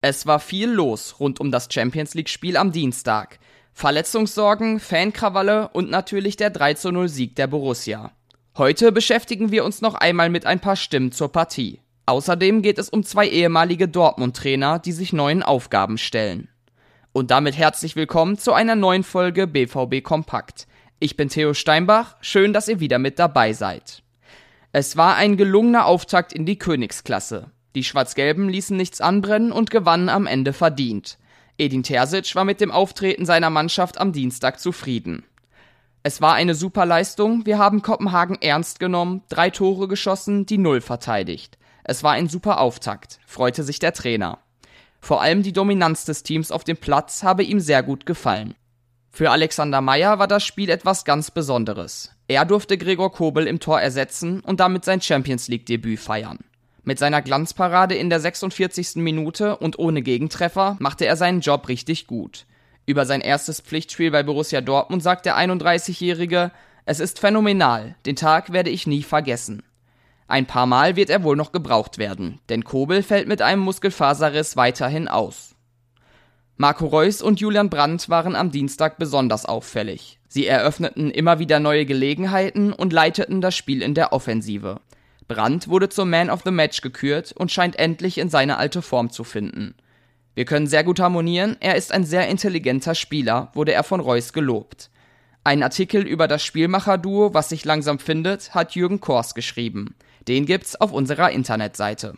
Es war viel los rund um das Champions League-Spiel am Dienstag. Verletzungssorgen, Fankrawalle und natürlich der 3-0-Sieg der Borussia. Heute beschäftigen wir uns noch einmal mit ein paar Stimmen zur Partie. Außerdem geht es um zwei ehemalige Dortmund-Trainer, die sich neuen Aufgaben stellen. Und damit herzlich willkommen zu einer neuen Folge BVB Kompakt. Ich bin Theo Steinbach, schön, dass ihr wieder mit dabei seid. Es war ein gelungener Auftakt in die Königsklasse. Die Schwarz-Gelben ließen nichts anbrennen und gewannen am Ende verdient. Edin Terzic war mit dem Auftreten seiner Mannschaft am Dienstag zufrieden. Es war eine super Leistung, wir haben Kopenhagen ernst genommen, drei Tore geschossen, die Null verteidigt. Es war ein super Auftakt, freute sich der Trainer. Vor allem die Dominanz des Teams auf dem Platz habe ihm sehr gut gefallen. Für Alexander Meyer war das Spiel etwas ganz Besonderes. Er durfte Gregor Kobel im Tor ersetzen und damit sein Champions League Debüt feiern. Mit seiner Glanzparade in der 46. Minute und ohne Gegentreffer machte er seinen Job richtig gut. Über sein erstes Pflichtspiel bei Borussia Dortmund sagt der 31-Jährige, es ist phänomenal, den Tag werde ich nie vergessen. Ein paar Mal wird er wohl noch gebraucht werden, denn Kobel fällt mit einem Muskelfaserriss weiterhin aus. Marco Reus und Julian Brandt waren am Dienstag besonders auffällig. Sie eröffneten immer wieder neue Gelegenheiten und leiteten das Spiel in der Offensive. Brandt wurde zum Man of the Match gekürt und scheint endlich in seine alte Form zu finden. Wir können sehr gut harmonieren, er ist ein sehr intelligenter Spieler, wurde er von Reus gelobt. Ein Artikel über das Spielmacher-Duo, was sich langsam findet, hat Jürgen Kors geschrieben. Den gibt's auf unserer Internetseite.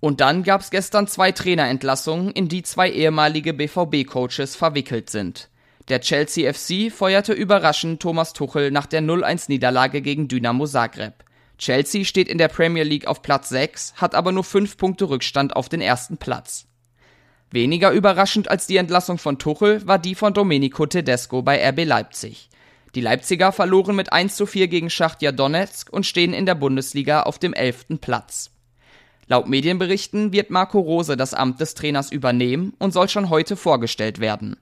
Und dann gab's gestern zwei Trainerentlassungen, in die zwei ehemalige BVB-Coaches verwickelt sind. Der Chelsea FC feuerte überraschend Thomas Tuchel nach der 0-1-Niederlage gegen Dynamo Zagreb. Chelsea steht in der Premier League auf Platz 6, hat aber nur 5 Punkte Rückstand auf den ersten Platz. Weniger überraschend als die Entlassung von Tuchel war die von Domenico Tedesco bei RB Leipzig. Die Leipziger verloren mit 1 zu 4 gegen Schachtja Donetsk und stehen in der Bundesliga auf dem 11. Platz. Laut Medienberichten wird Marco Rose das Amt des Trainers übernehmen und soll schon heute vorgestellt werden.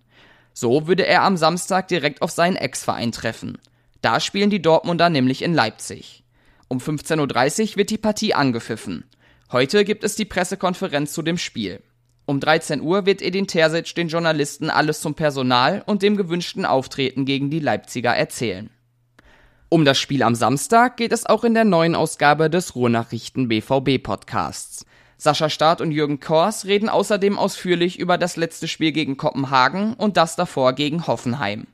So würde er am Samstag direkt auf seinen Ex-Verein treffen. Da spielen die Dortmunder nämlich in Leipzig. Um 15.30 Uhr wird die Partie angepfiffen. Heute gibt es die Pressekonferenz zu dem Spiel. Um 13 Uhr wird Edin Terzic den Journalisten alles zum Personal und dem gewünschten Auftreten gegen die Leipziger erzählen. Um das Spiel am Samstag geht es auch in der neuen Ausgabe des Ruhrnachrichten BVB Podcasts. Sascha Staat und Jürgen Kors reden außerdem ausführlich über das letzte Spiel gegen Kopenhagen und das davor gegen Hoffenheim.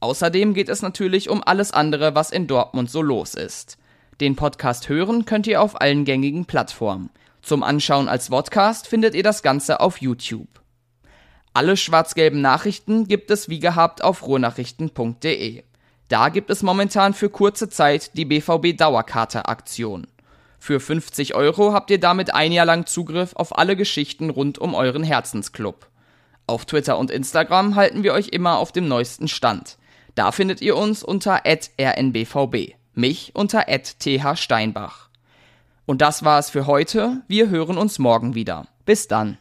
Außerdem geht es natürlich um alles andere, was in Dortmund so los ist. Den Podcast hören könnt ihr auf allen gängigen Plattformen. Zum Anschauen als Vodcast findet ihr das Ganze auf YouTube. Alle schwarz-gelben Nachrichten gibt es wie gehabt auf ruhrnachrichten.de. Da gibt es momentan für kurze Zeit die BVB Dauerkarte Aktion. Für 50 Euro habt ihr damit ein Jahr lang Zugriff auf alle Geschichten rund um euren Herzensclub. Auf Twitter und Instagram halten wir euch immer auf dem neuesten Stand. Da findet ihr uns unter rnbvb mich unter thsteinbach. Und das war es für heute. Wir hören uns morgen wieder. Bis dann.